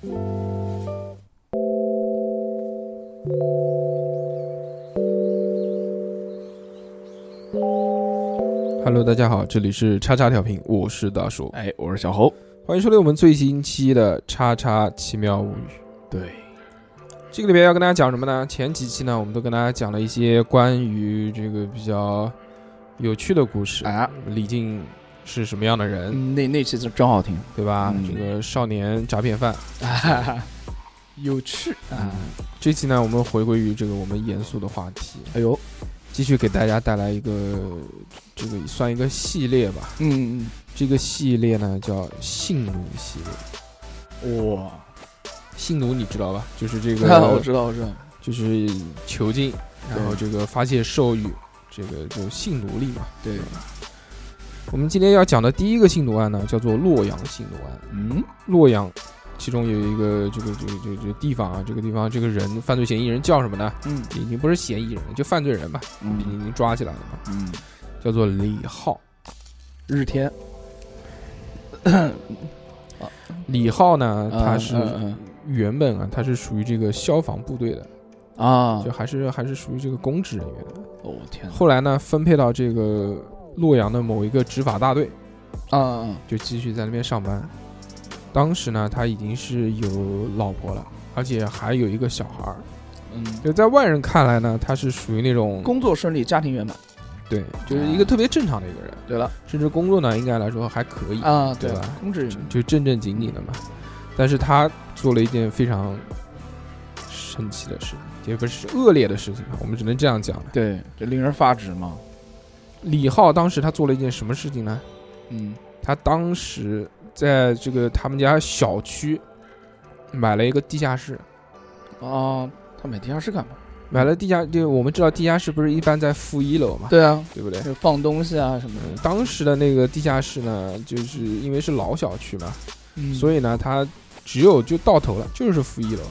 Hello，大家好，这里是叉叉调频，我是大叔，哎，我是小侯。欢迎收听我们最新期的叉叉奇妙物语。对，这个里边要跟大家讲什么呢？前几期呢，我们都跟大家讲了一些关于这个比较有趣的故事。啊，李靖是什么样的人，嗯那那期真真好听，对吧？嗯这个少年诈骗犯。有趣啊！这期呢，我们回归于这个我们严肃的话题，哎呦，继续给大家带来一个这个算一个系列吧。嗯这个系列呢叫性奴系列。嗯，哇，性奴你知道吧？就是这 我个，知道，我知道，就是囚禁，然后这个发泄兽欲，这个就性奴隶嘛。对，我们今天要讲的第一个性奴案呢，叫做洛阳性奴案。嗯，洛阳，其中有一个这个这个这个这个地方啊，这个地方这个人犯罪嫌疑人叫什么呢？嗯。已经不是嫌疑人了，就犯罪人吧，已嗯。经已经抓起来了嘛，嗯，叫做李浩。日天，李浩呢，嗯他是嗯原本啊，他是属于这个消防部队的，嗯啊。就，还是还是属于这个公职人员。哦天哪，后来呢，分配到这个洛阳的某一个执法大队，啊啊，就继续在那边上班。当时呢，他已经是有老婆了，而且还有一个小孩儿。嗯，就在外人看来呢，他是属于那种工作顺利，家庭圆满。对，就是一个特别正常的一个人，对了，甚至工作呢，应该来说还可以，啊，对吧公职人员，就正正经经的嘛。但是他做了一件非常神奇的事情，也不是恶劣的事情吧，我们只能这样讲。对，这令人发指嘛。李浩当时他做了一件什么事情呢？嗯他当时在这个他们家小区买了一个地下室，啊，他买地下室干嘛？买了地下就我们知道地下室不是一般在负一楼嘛，对啊，对不对？就放东西啊什么嗯的。当时的那个地下室呢，就是因为是老小区嘛，嗯所以呢，它只有就到头了，就是负一楼。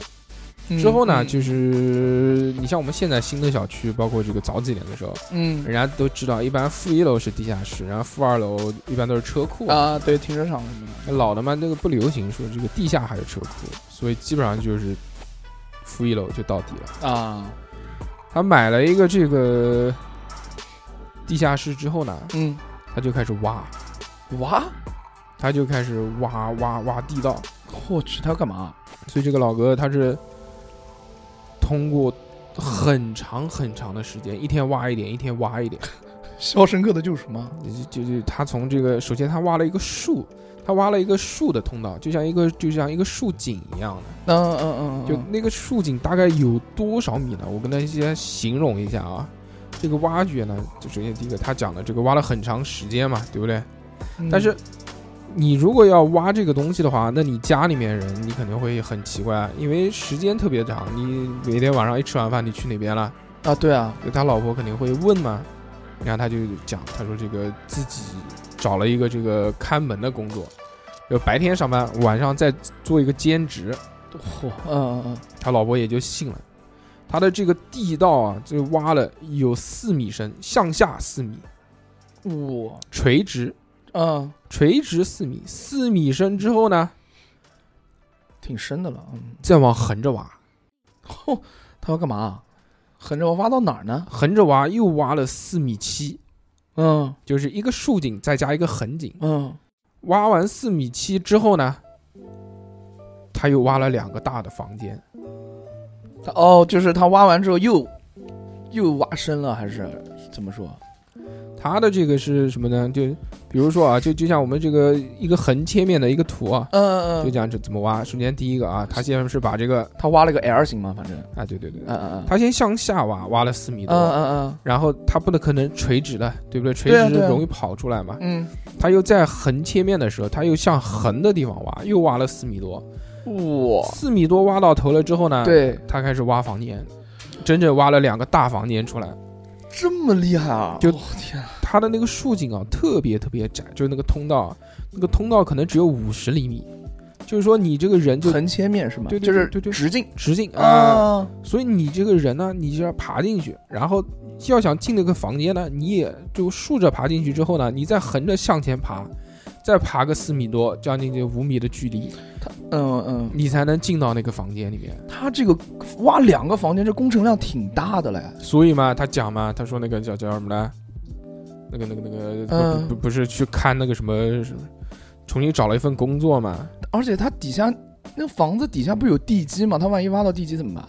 之后呢，就是是你像我们现在新的小区，包括这个早几年的时候，嗯人家都知道，一般负一楼是地下室，然后负二楼一般都是车库。啊，对，停车场什么的。老的嘛，那个不流行说这个地下还有车库，所以基本上就是负一楼就到底了。啊，他买了一个这个地下室之后呢，嗯，他就开始挖，挖，他就开始挖挖挖地道。我去，他要干嘛？所以这个老哥他是通过很长很长的时间，一天挖一点，一天挖一点，《肖申克的救赎》吗？就就就他从这个首先他挖了一个树，他挖了一个树的通道，就像一个就像一个树井一样的。嗯嗯嗯，就那个树井大概有多少米呢？我跟大家形容一下啊。这个挖掘呢，就首先第一个他讲的这个挖了很长时间嘛，对不对？嗯但是你如果要挖这个东西的话，那你家里面人你肯定会很奇怪，因为时间特别长。你每天晚上一吃完饭，你去哪边了？啊，对啊，就他老婆肯定会问嘛。然后他就讲，他说这个自己找了一个这个看门的工作，就白天上班，晚上再做一个兼职。嚯，嗯嗯嗯他老婆也就信了。他的这个地道啊，就挖了有四米深，向下四米，嗯，哇，垂直嗯，垂直四米，四米深之后呢，挺深的了，嗯，再往横着挖，嚯，他要干嘛？横着挖挖到哪儿呢？横着挖又挖了四米七，嗯就是一个竖井再加一个横井。嗯，挖完四米七之后呢，他又挖了两个大的房间，他哦，就是他挖完之后又又挖深了，还是怎么说？他的这个是什么呢？就比如说啊，就就像我们这个一个横切面的一个图啊，嗯嗯嗯，就讲这怎么挖。首先第一个啊，他先是把这个他挖了个 L 型嘛，反正，啊，对对对，嗯嗯嗯，他先向下挖，挖了四米多，嗯嗯然后他不能可能垂直的，对不对？垂直容易跑出来嘛。嗯他又在横切面的时候，他又向横的地方挖，又挖了四米多，嗯，哇，四米多挖到头了之后呢，，对，他开始挖房间，整整挖了两个大房间出来。这么厉害啊！就我天啊，他的那个竖井啊，特别特别窄，就是那个通道啊，那个通道可能只有五十厘米，就是说你这个人就横切面是吗？对对就是对对对直径？直径啊，啊，所以你这个人呢，你就要爬进去，然后要想进那个房间呢，你也就竖着爬进去之后呢，你再横着向前爬，再爬个四米多，将近就五米的距离，嗯嗯，你才能进到那个房间里面。他这个挖两个房间，这工程量挺大的嘞。所以嘛，他讲嘛，他说那个叫叫什么呢？那个那个那个不嗯不不不是去看那个什么重新找了一份工作嘛。而且他底下那房子底下不是有地基嘛？他万一挖到地基怎么办？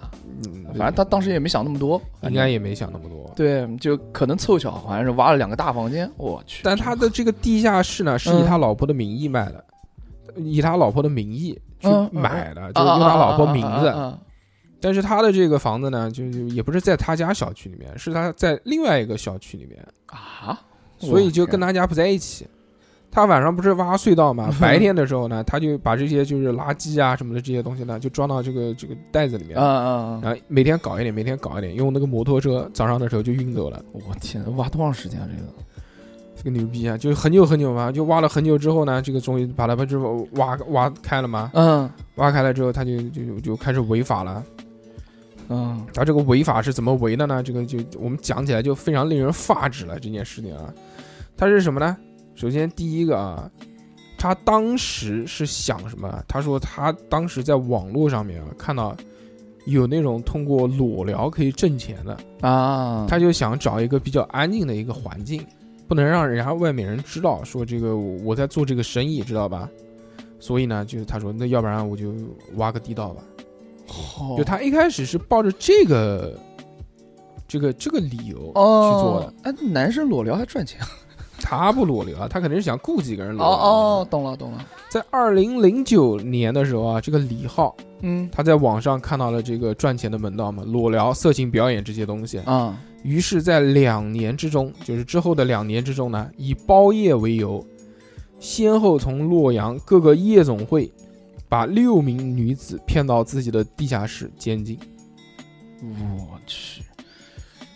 嗯，反正他当时也没想那么多，应该也没想那么多。对，就可能凑巧，好像是挖了两个大房间。我去，但他的这个地下室呢，是以他老婆的名义卖的，以他老婆的名义去嗯买的，就是用他老婆名字。啊但是他的这个房子呢，就就也不是在他家小区里面，是他在另外一个小区里面，啊，所以就跟他家不在一起。他晚上不是挖隧道嘛，白天的时候呢，他就把这些就是垃圾啊什么的这些东西呢，就装到这个这个袋子里面啊，啊啊！然后每天搞一点，每天搞一点，用那个摩托车早上的时候就运走了。我天，挖多长时间啊？这个这个牛逼啊！就很久很久嘛，就挖了很久之后呢，这个终于把它把这挖挖开了嘛。嗯挖开了之后，他就就就开始违法了。嗯他这个违法是怎么违的呢？这个就我们讲起来就非常令人发指了。这件事情啊，他是什么呢？首先第一个啊，他当时是想什么？他说他当时在网络上面啊看到有那种通过裸聊可以挣钱的，啊，他就想找一个比较安静的一个环境，不能让人家外面人知道说这个我在做这个生意，知道吧？所以呢，就是他说那要不然我就挖个地道吧。好就他一开始是抱着这个这个这个理由哦去做的，哎，男生裸聊还赚钱？他不裸聊啊，他肯定是想雇几个人哦裸聊。哦，，懂了懂了。在二零零九年的时候啊，这个李浩嗯他在网上看到了这个赚钱的门道嘛，裸聊、色情表演这些东西，啊于是，在两年之中，就是之后的两年之中呢，以包夜为由，先后从洛阳各个夜总会，把六名女子骗到自己的地下室监禁。我去，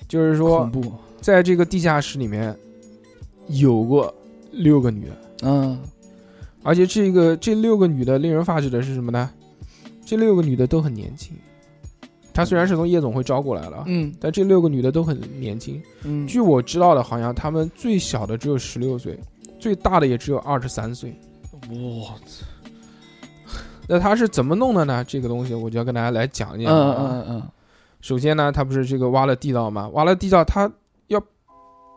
就是说。在这个地下室里面，有过六个女的，嗯而且这个这六个女的令人发指的是什么呢？这六个女的都很年轻。她虽然是从夜总会招过来了，嗯但这六个女的都很年轻。嗯，据我知道的，好像她们最小的只有十六岁，最大的也只有二十三岁。我操那他是怎么弄的呢？这个东西我就要跟大家来讲一嗯讲嗯。嗯嗯首先呢，他不是这个挖了地道吗？挖了地道，他要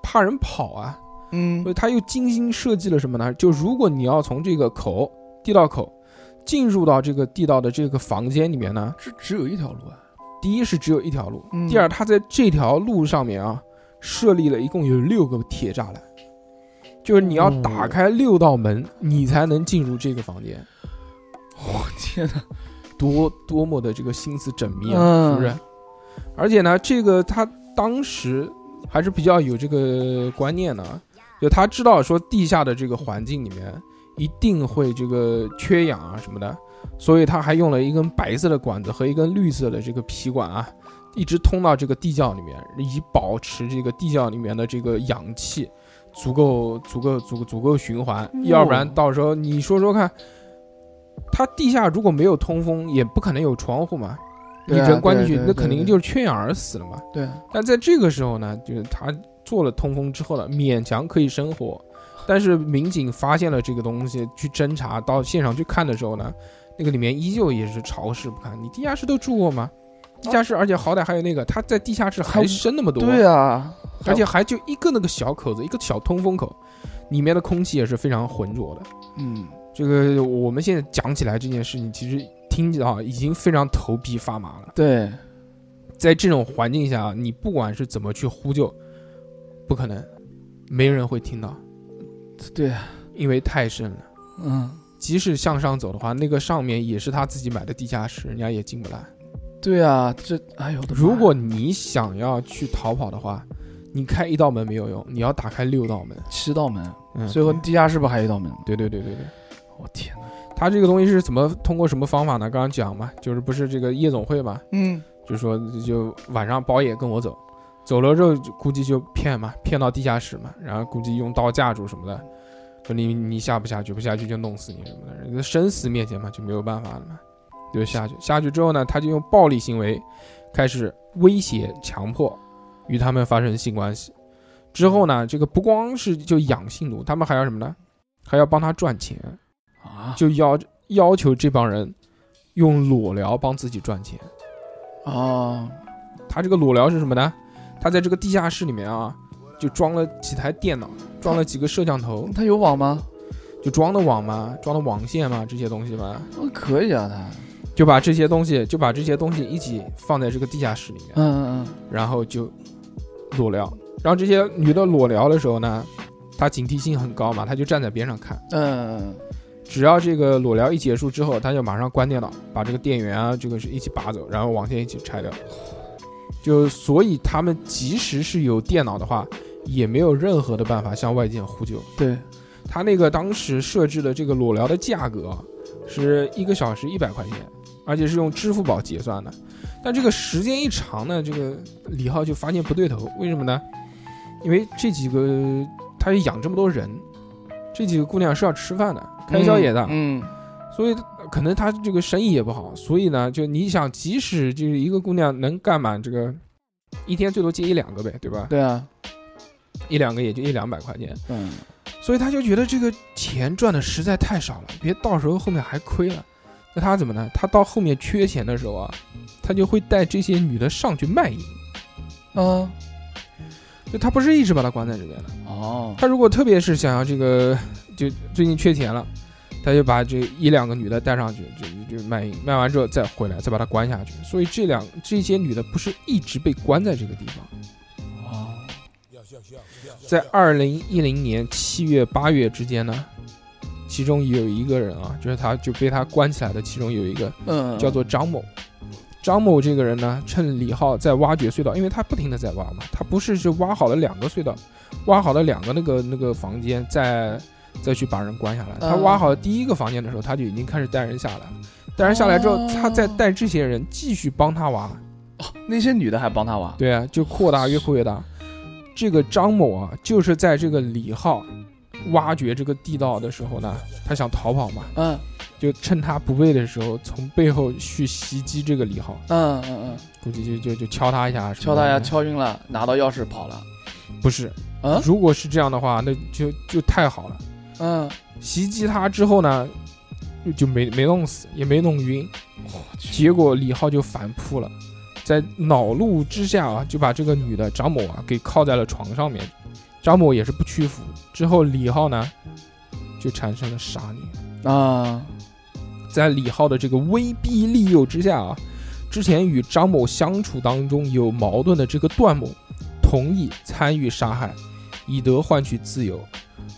怕人跑啊，嗯所以他又精心设计了什么呢？就如果你要从这个口地道口进入到这个地道的这个房间里面呢，这只有一条路啊。第一是只有一条路，嗯第二他在这条路上面啊设立了一共有六个铁栅栏，就是你要打开六道门，你才能进入这个房间。我天哪！多多么的这个心思缜密啊，嗯是不是？而且呢，这个他当时还是比较有这个观念的啊，就他知道说地下的这个环境里面一定会这个缺氧啊什么的，所以他还用了一根白色的管子和一根绿色的这个皮管啊，一直通到这个地窖里面，以保持这个地窖里面的这个氧气足够足够足够足够循环，要不然到时候你说说看。它地下如果没有通风，也不可能有窗户嘛。你人关进去那肯定就是缺氧而死了嘛。对，但在这个时候呢，就是他做了通风之后呢，勉强可以生活。但是民警发现了这个东西，去侦查到现场去看的时候呢，那个里面依旧也是潮湿不堪。你地下室都住过吗？地下室，而且好歹还有那个，他在地下室还还深那么多，对啊，而且还就一个那个小口子，一个小通风口，里面的空气也是非常浑浊的。嗯，这个我们现在讲起来这件事情，其实听起来啊已经非常头皮发麻了。对，在这种环境下，你不管是怎么去呼救，不可能，没人会听到，对，因为太深了。嗯，即使向上走的话，那个上面也是他自己买的地下室，人家也进不来。对啊，这哎呦我的妈，如果你想要去逃跑的话，你开一道门没有用，你要打开六道门。七道门，嗯，最后地下室不还有一道门吗？对对对对对，我天哪！他这个东西是怎么通过什么方法呢？刚刚讲嘛，就是不是这个夜总会嘛，嗯，就说就晚上包夜跟我走，走了之后就估计就骗嘛，骗到地下室嘛，然后估计用刀架住什么的，说你你下不下去，不下去就弄死你什么的，人家生死面前嘛就没有办法了嘛，就下去。下去之后呢，他就用暴力行为开始威胁、强迫与他们发生性关系。之后呢，这个不光是就养性奴，他们还要什么呢？还要帮他赚钱，啊就要要求这帮人用裸聊帮自己赚钱。哦，他这个裸聊是什么呢？他在这个地下室里面啊，就装了几台电脑，装了几个摄像头，他有网吗？就装的网吗，装的网线吗，这些东西嘛，哦可以啊，他，就把这些东西就把这些东西一起放在这个地下室里面，嗯嗯嗯然后就裸聊。然后这些女的裸聊的时候呢，她警惕性很高嘛，她就站在边上看。嗯嗯只要这个裸聊一结束之后，她就马上关电脑，把这个电源啊这个是一起拔走，然后网线一起拆掉。就所以他们即使是有电脑的话，也没有任何的办法向外界呼救。对，他那个当时设置的这个裸聊的价格啊是一个小时一百块钱，而且是用支付宝结算的。但这个时间一长呢，这个李浩就发现不对头，为什么呢？因为这几个他养这么多人，这几个姑娘是要吃饭的，开销也大，嗯所以可能他这个生意也不好，所以呢，就你想，即使就是一个姑娘能干满这个一天最多接一两个呗，对吧？对啊，一两个也就一两百块钱，嗯所以他就觉得这个钱赚的实在太少了，别到时候后面还亏了。那他怎么呢？他到后面缺钱的时候啊，他就会带这些女的上去卖淫。啊就他不是一直把她关在这边的，哦，他如果特别是想要这个，就最近缺钱了，他就把这一两个女的带上去，就就卖淫，卖完之后再回来，再把她关下去。所以这两这些女的不是一直被关在这个地方。哦，在二零一零年七月八月之间呢，其中有一个人啊，就是他就被他关起来的，其中有一个嗯，叫做张某。张某这个人呢，趁李浩在挖掘隧道，因为他不停的在挖嘛，他不是是挖好了两个隧道，挖好了两个那个那个房间，再再去把人关下来。他嗯。挖好第一个房间的时候，他就已经开始带人下来了。带人下来之后，哦。他再带这些人继续帮他挖。哦那些女的还帮他挖，对啊，就扩大越扩越大。这个张某啊，就是在这个李浩挖掘这个地道的时候呢，他想逃跑嘛，嗯。就趁他不备的时候，从背后去袭击这个李浩，嗯嗯嗯，估计就就就敲他一下敲他一下，敲晕了，拿到钥匙跑了，不是，嗯？如果是这样的话，那就就太好了。嗯，袭击他之后呢，就就没没弄死，也没弄晕，结果李浩就反扑了，在恼怒之下啊，就把这个女的张某啊给铐在了床上面。张某也是不屈服，之后李浩呢就产生了杀念。啊，在李浩的这个威逼利诱之下啊，之前与张某相处当中有矛盾的这个段某，同意参与杀害，以得换取自由。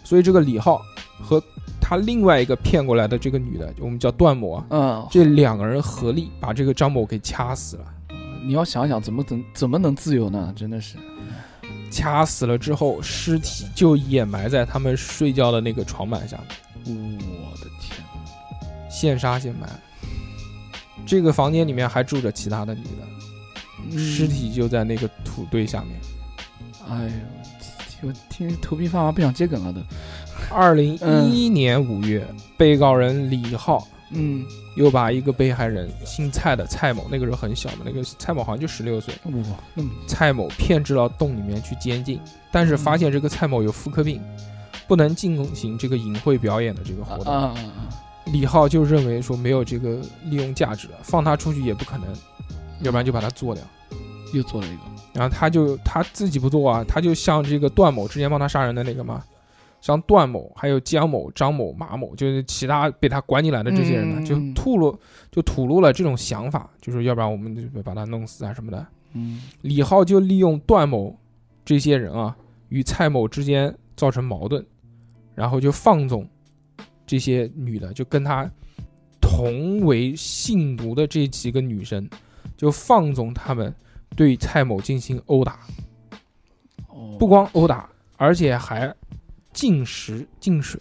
所以这个李浩和他另外一个骗过来的这个女的，我们叫段某啊，嗯，这两个人合力把这个张某给掐死了。你要想想怎么怎怎么能自由呢？真的是，掐死了之后，尸体就掩埋在他们睡觉的那个床板下面，我的天，现杀现埋。这个房间里面还住着其他的女的，嗯尸，体就在那个土堆下面。哎呦，我听头皮发麻，不想接梗了都，二零一一年五月，被告人李浩嗯，又把一个被害人姓蔡的蔡某，那个时候很小嘛，那个蔡某好像就十六岁，哇，那么，蔡某骗至到洞里面去监禁，但是发现这个蔡某有妇科病，不能进行这个淫秽表演的这个活动。啊啊啊，李浩就认为说没有这个利用价值了，放他出去也不可能，要不然就把他做掉。又做了一个，然后他就他自己不做啊，他就像这个段某之前帮他杀人的那个嘛，像段某、还有江某、张某、马某，就是其他被他关进来的这些人呢，嗯就吐露就吐露了这种想法，就是要不然我们就把他弄死啊什么的。嗯李浩就利用段某这些人啊与蔡某之间造成矛盾，然后就放纵这些女的，就跟他同为性奴的这几个女生，就放纵他们对蔡某进行殴打，哦，不光殴打，而且还禁食禁水，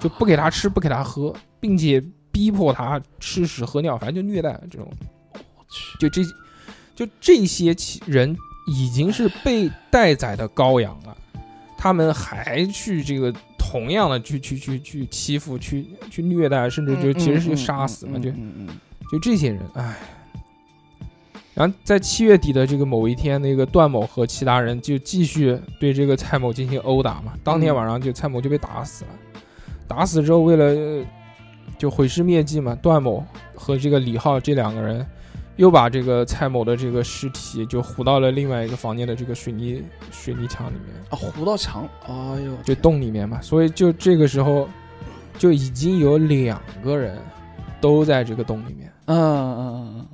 就不给他吃不给他喝，并且逼迫他吃屎喝尿，反正就虐待这种。就这，就这些人已经是被待宰的羔羊了，他们还去这个同样的去去去去欺负、去去虐待，甚至就其实是杀死嘛，就就这些人，唉。然后在七月底的这个某一天，那个段某和其他人就继续对这个蔡某进行殴打嘛。当天晚上就蔡某就被打死了。打死之后，为了呃就毁尸灭迹嘛，段某和这个李浩这两个人又把这个蔡某的这个尸体就糊到了另外一个房间的这个水泥水泥墙里面，啊，糊到墙，哎呦，就洞里面嘛。所以就这个时候就已经有两个人都在这个洞里面。嗯嗯嗯嗯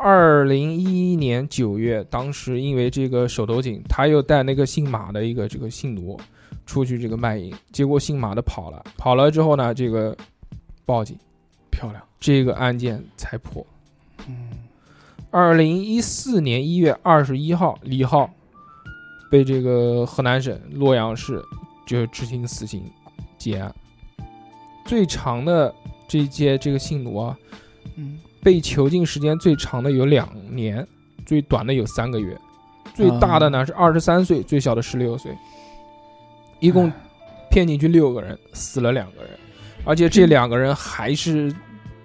二零一一年九月，当时因为这个手头紧，他又带那个姓马的一个这个姓奴出去这个卖淫，结果姓马的跑了，跑了之后呢，这个报警，漂亮，这个案件才破。嗯，二零一四年一月二十一号，李浩被这个河南省洛阳市就执行死刑结案。最长的这一届这个姓奴啊，嗯，被囚禁时间最长的有两年，最短的有三个月，最大的呢是二十三岁，最小的十六岁，一共骗进去六个人，死了两个人，而且这两个人还是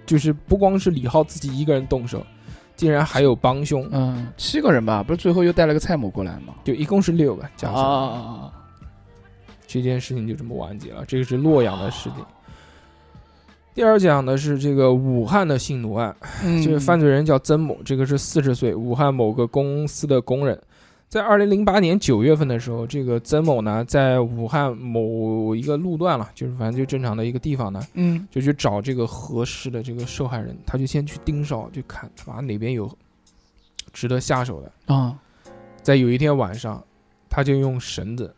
就是不光是李浩自己一个人动手，竟然还有帮凶，嗯，七个人吧，不是最后又带了个蔡某过来吗？就一共是六个，加起来、啊，这件事情就这么完结了。这个是洛阳的事情。第二讲的是这个武汉的性奴案，嗯这个犯罪人叫曾某，这个是四十岁，武汉某个公司的工人。在二零零八年九月份的时候，这个曾某呢，在武汉某一个路段了，就是反正就正常的一个地方呢，嗯就去找这个合适的这个受害人，他就先去盯梢，就看他妈哪边有值得下手的。啊，在有一天晚上，他就用绳子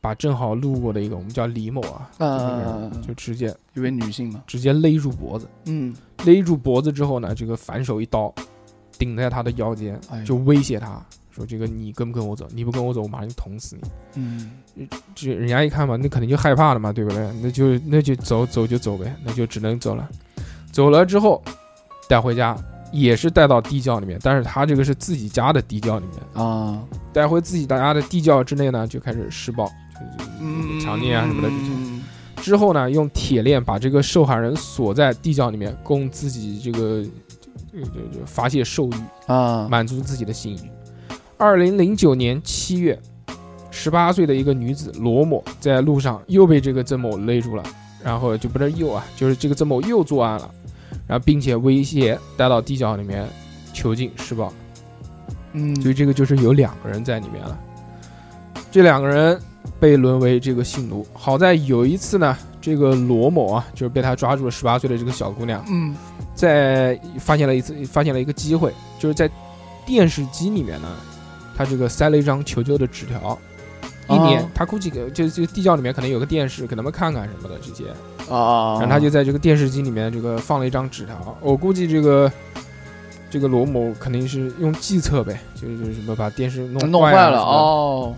把正好路过的一个我们叫李某啊，啊就直接一位女性嘛，直接勒住脖子，嗯，勒住脖子之后呢，这个反手一刀顶在他的腰间哎，就威胁他说：“这个你跟不跟我走？你不跟我走，我马上就捅死你。嗯，”这人家一看嘛，那肯定就害怕了嘛，对不对？那就那就走走就走呗，那就只能走了。走了之后带回家，也是带到地窖里面，但是他这个是自己家的地窖里面。啊，带回自己大家的地窖之内呢，就开始施暴，就强奸啊什么的这些。嗯之后呢，用铁链把这个受害人锁在地窖里面，供自己这个这个这个发泄兽欲，啊，满足自己的性欲。二零零九年七月，十八岁的一个女子罗某在路上又被这个曾某勒住了，然后就不是又啊，就是这个曾某又作案了，然后并且威胁带到地窖里面囚禁施暴。嗯，所以这个就是有两个人在里面了。这两个人被沦为这个性奴。好在有一次呢，这个罗某啊，就是被他抓住了十八岁的这个小姑娘，嗯在发现了一次，发现了一个机会，就是在电视机里面呢，他这个塞了一张求救的纸条。一年，哦。他估计给就这地窖里面可能有个电视，给他们看看什么的这些，啊，然后他就在这个电视机里面这个放了一张纸条。我估计这个这个罗某肯定是用计策呗，就是就是什么把电视弄弄坏了哦，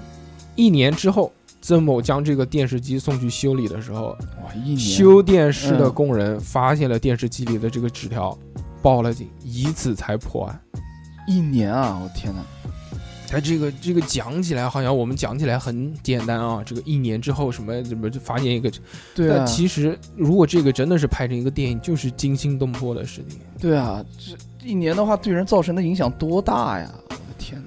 一年之后，曾某将这个电视机送去修理的时候，哇，一年。修电视的嗯。工人发现了电视机里的这个纸条，报了警，以此才破案。一年啊，我天哪，哎，这个这个讲起来好像我们讲起来很简单啊，这个一年之后什么怎么就发现一个，对啊但，其实如果这个真的是拍成一个电影，就是惊心动魄的事情。对啊，这一年的话对人造成的影响多大呀！我的天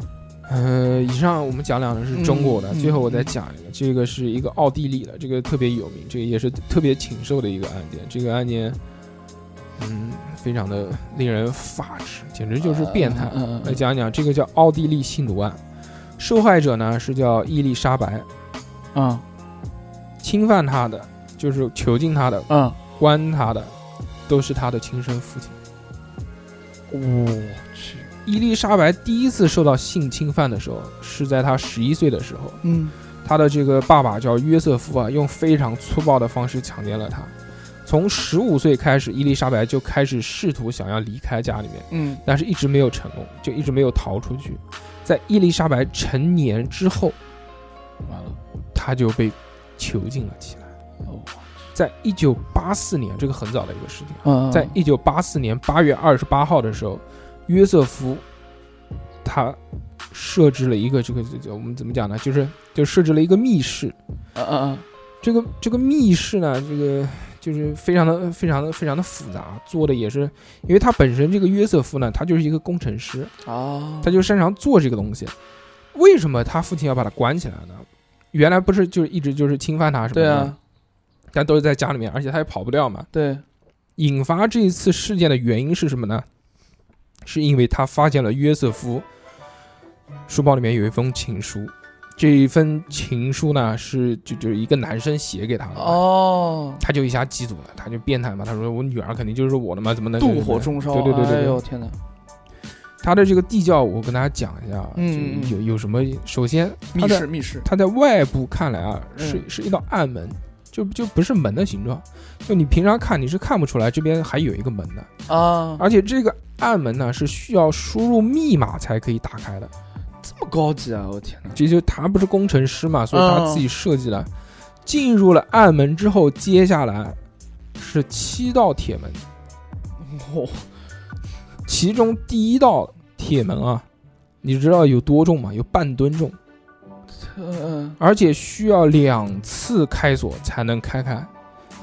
哪，呃，以上我们讲两个是中国的，嗯最后我再嗯讲一个，这个是一个奥地利的，这个特别有名，这个也是特别禽兽的一个案件。这个案件，嗯，非常的令人发指，简直就是变态。来讲一讲这个叫奥地利性奴案，受害者呢是叫伊丽莎白，嗯侵犯她的就是囚禁她的、嗯，关她的，都是她的亲生父亲。我去，伊丽莎白第一次受到性侵犯的时候，是在她十一岁的时候。嗯她的这个爸爸叫约瑟夫啊，用非常粗暴的方式强奸了他。从十五岁开始，伊丽莎白就开始试图想要离开家里面，嗯但是一直没有成功，就一直没有逃出去。在伊丽莎白成年之后，完了，她就被囚禁了起来。哦，在一九八四年，这个很早的一个事情在一九八四年八月二十八号的时候，约瑟夫他设置了一个这个这个我们怎么讲呢？就是就设置了一个密室。嗯嗯这个这个密室呢，这个就是非常的非常的非常的复杂，做的也是，因为他本身这个约瑟夫呢，他就是一个工程师，嗯啊，他就擅长做这个东西。为什么他父亲要把他关起来呢？原来不是就是一直就是侵犯他什么的，对啊，但都是在家里面，而且他也跑不掉嘛。对，引发这一次事件的原因是什么呢？是因为他发现了约瑟夫书包里面有一封情书，这一封情书呢是就就是一个男生写给他的，哦，他就一下记住了，他就变态嘛，他说我女儿肯定就是我的嘛，怎么能妒火中烧，对对对对对。哎呦天哪，他的这个地窖，我跟大家讲一下啊，嗯就有有什么？首先，密室密室，它在外部看来啊，是嗯。是一道暗门，就就不是门的形状，就你平常看你是看不出来这边还有一个门的，啊，而且这个暗门呢是需要输入密码才可以打开的。高级啊！我天哪，这就他不是工程师嘛，所以他嗯自己设计了。进入了暗门之后，接下来是七道铁门，哦，其中第一道铁门啊，你知道有多重吗？有半吨重。嗯而且需要两次开锁才能开开。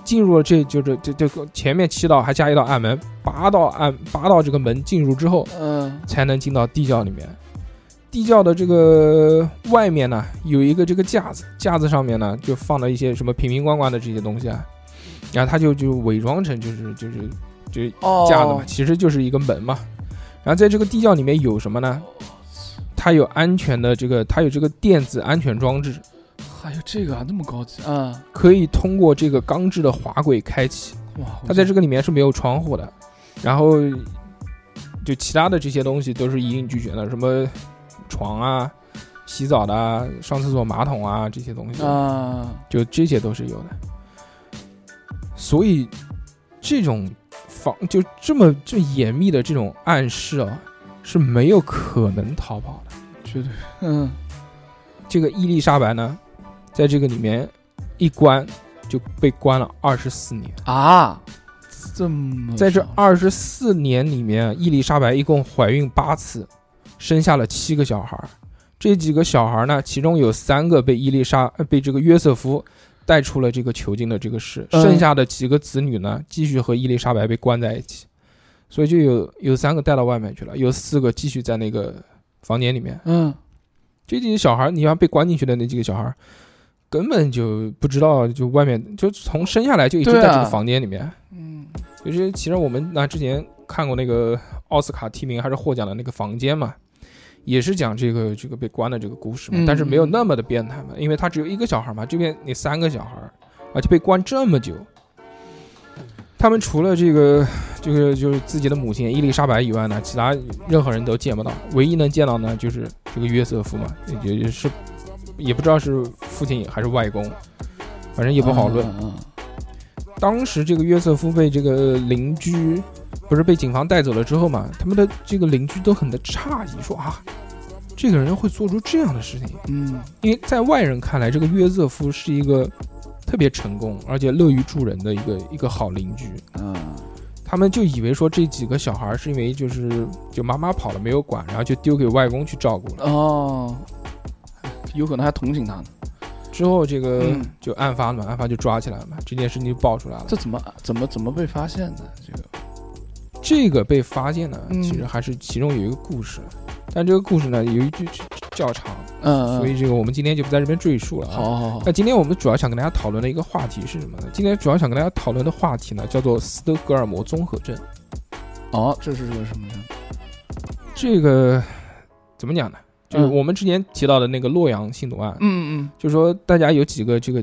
进入了这就是这这个前面七道还加一道暗门，八道暗八道这个门进入之后，嗯才能进到地窖里面。地窖的这个外面呢，有一个这个架子，架子上面呢就放了一些什么瓶瓶罐罐的这些东西啊，然后他就就伪装成就是就是就哦，架子嘛，其实就是一个门嘛。然后在这个地窖里面有什么呢？它有安全的这个，它有这个电子安全装置，还有这个啊，那么高级啊！可以通过这个钢制的滑轨开启。哇，它在这个里面是没有窗户的，然后就其他的这些东西都是一应俱全的，什么床啊、洗澡的啊、上厕所马桶啊这些东西，啊，就这些都是有的。所以这种防就这么这么严密的这种暗示啊，是没有可能逃跑的。绝对，嗯，这个伊丽莎白呢，在这个里面一关就被关了二十四年。啊，这么在这长二十四年里面，伊丽莎白一共怀孕八次，生下了七个小孩儿。这几个小孩儿呢，其中有三个被伊丽莎呃被这个约瑟夫带出了这个囚禁的这个事，嗯剩下的几个子女呢，继续和伊丽莎白被关在一起，所以就有有三个带到外面去了，有四个继续在那个房间里面。嗯这几个小孩儿，你像被关进去的那几个小孩儿，根本就不知道，就外面就从生下来就一直在这个房间里面。嗯就是其实我们那之前看过那个奥斯卡提名还是获奖的那个房间嘛，也是讲这个这个被关的这个故事嘛，嗯但是没有那么的变态嘛，因为他只有一个小孩嘛，这边你三个小孩，而且被关这么久。他们除了这个，这个就是自己的母亲伊丽莎白以外呢，其他任何人都见不到。唯一能见到呢，就是这个约瑟夫嘛，也也是也不知道是父亲还是外公，反正也不好论。嗯嗯当时这个约瑟夫被这个邻居，不是被警方带走了之后嘛，他们的这个邻居都很的诧异，说啊，这个人会做出这样的事情，嗯因为在外人看来，这个约瑟夫是一个特别成功而且乐于助人的一个一个好邻居，嗯他们就以为说这几个小孩是因为就是就妈妈跑了没有管，然后就丢给外公去照顾了。哦，有可能还同情他呢。之后这个嗯就案发了嘛，案发就抓起来了嘛，这件事情就爆出来了。这怎么怎么怎么被发现的？这个这个被发现呢，嗯其实还是其中有一个故事，但这个故事呢有一句较长，嗯，所以这个我们今天就不在这边赘述了、啊。好好好那今天我们主要想跟大家讨论的一个话题是什么呢？今天主要想跟大家讨论的话题呢，叫做斯德哥尔摩综合症。哦，这是个什么呀？这个怎么讲呢？就是嗯我们之前提到的那个洛阳性奴案，嗯嗯就是说大家有几个这个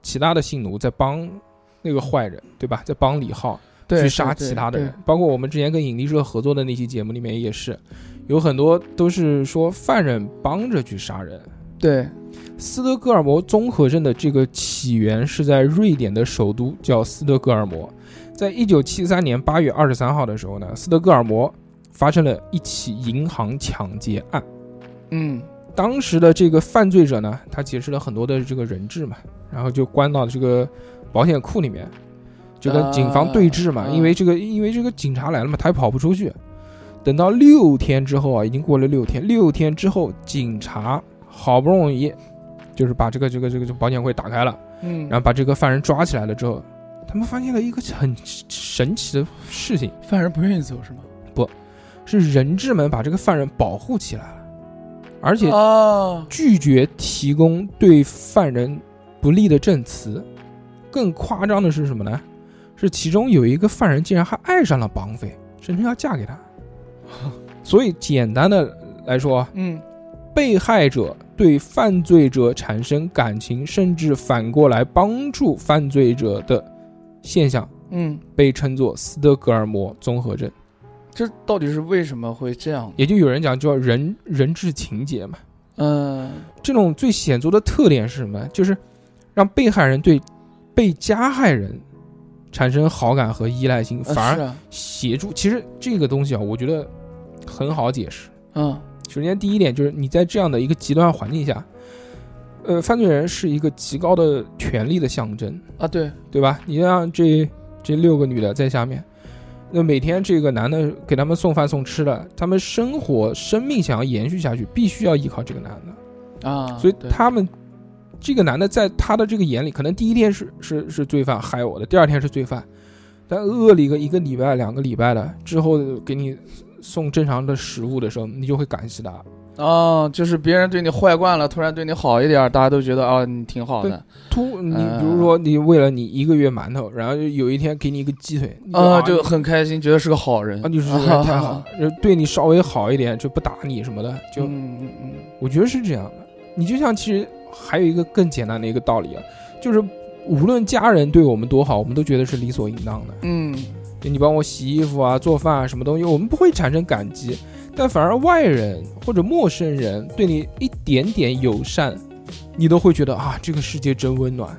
其他的性奴在帮那个坏人，对吧？在帮李浩对，去杀其他的人，，包括我们之前跟引力社合作的那期节目里面也是，有很多都是说犯人帮着去杀人。对，斯德哥尔摩综合症的这个起源是在瑞典的首都叫斯德哥尔摩，在一九七三年八月二十三号的时候呢，斯德哥尔摩发生了一起银行抢劫案。嗯当时的这个犯罪者呢，他劫持了很多的这个人质嘛，然后就关到这个保险库里面，就跟警方对峙嘛。啊因为这个，因为这个警察来了嘛，他也跑不出去。等到六天之后啊，已经过了六天，六天之后，警察好不容易就是把这个这个这个这保险柜打开了，嗯，然后把这个犯人抓起来了之后，他们发现了一个很神奇的事情，犯人不愿意走是吗？不是人质们把这个犯人保护起来了，而且哦，拒绝提供对犯人不利的证词，更夸张的是什么呢？是其中有一个犯人竟然还爱上了绑匪，声称要嫁给他。所以简单的来说，嗯，被害者对犯罪者产生感情，甚至反过来帮助犯罪者的现象，嗯，被称作斯德哥尔摩综合症。这到底是为什么会这样？也就有人讲叫人人质情节嘛。嗯这种最显著的特点是什么？就是让被害人对被加害人产生好感和依赖性，呃反而协助。其实这个东西啊，我觉得很好解释。嗯首先，第一点就是你在这样的一个极端环境下，呃，犯罪人是一个极高的权力的象征，啊，对，对吧？你让这这六个女的在下面，那每天这个男的给他们送饭送吃的，他们生活生命想要延续下去，必须要依靠这个男的。啊，所以他们这个男的在他的这个眼里，可能第一天是是是罪犯害我的，第二天是罪犯，但饿了一个一个礼拜、两个礼拜的之后，给你送正常的食物的时候，你就会感谢他。哦，就是别人对你坏惯了，突然对你好一点，大家都觉得啊，你挺好的，突你嗯。比如说你为了你一个月馒头，然后有一天给你一个鸡腿，啊，啊就很开心，觉得是个好人。啊，就是这个人太好，就对你稍微好一点，就不打你什么的，就嗯嗯嗯，我觉得是这样的。你就像其实还有一个更简单的一个道理啊，就是无论家人对我们多好，我们都觉得是理所应当的。嗯，就你帮我洗衣服啊、做饭啊，什么东西，我们不会产生感激，但反而外人或者陌生人对你一点点友善，你都会觉得啊，这个世界真温暖，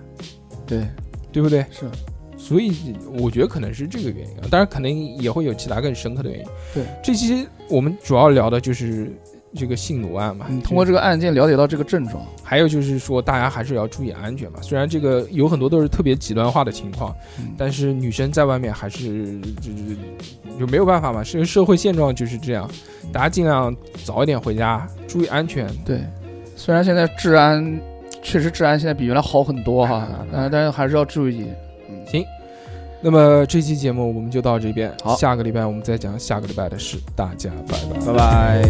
对，对不对？是，所以我觉得可能是这个原因啊，当然可能也会有其他更深刻的原因。对，这期我们主要聊的就是这个性奴案嘛，通过这个案件了解到这个症状，还有就是说，大家还是要注意安全嘛。虽然这个有很多都是特别极端化的情况，嗯但是女生在外面还是就是就没有办法嘛，这个社会现状就是这样。大家尽量早一点回家，注意安全。对，虽然现在治安确实治安现在比原来好很多哈，但 但是还是要注意。行，那么这期节目我们就到这边好。下个礼拜我们再讲下个礼拜的事大家拜拜。拜拜。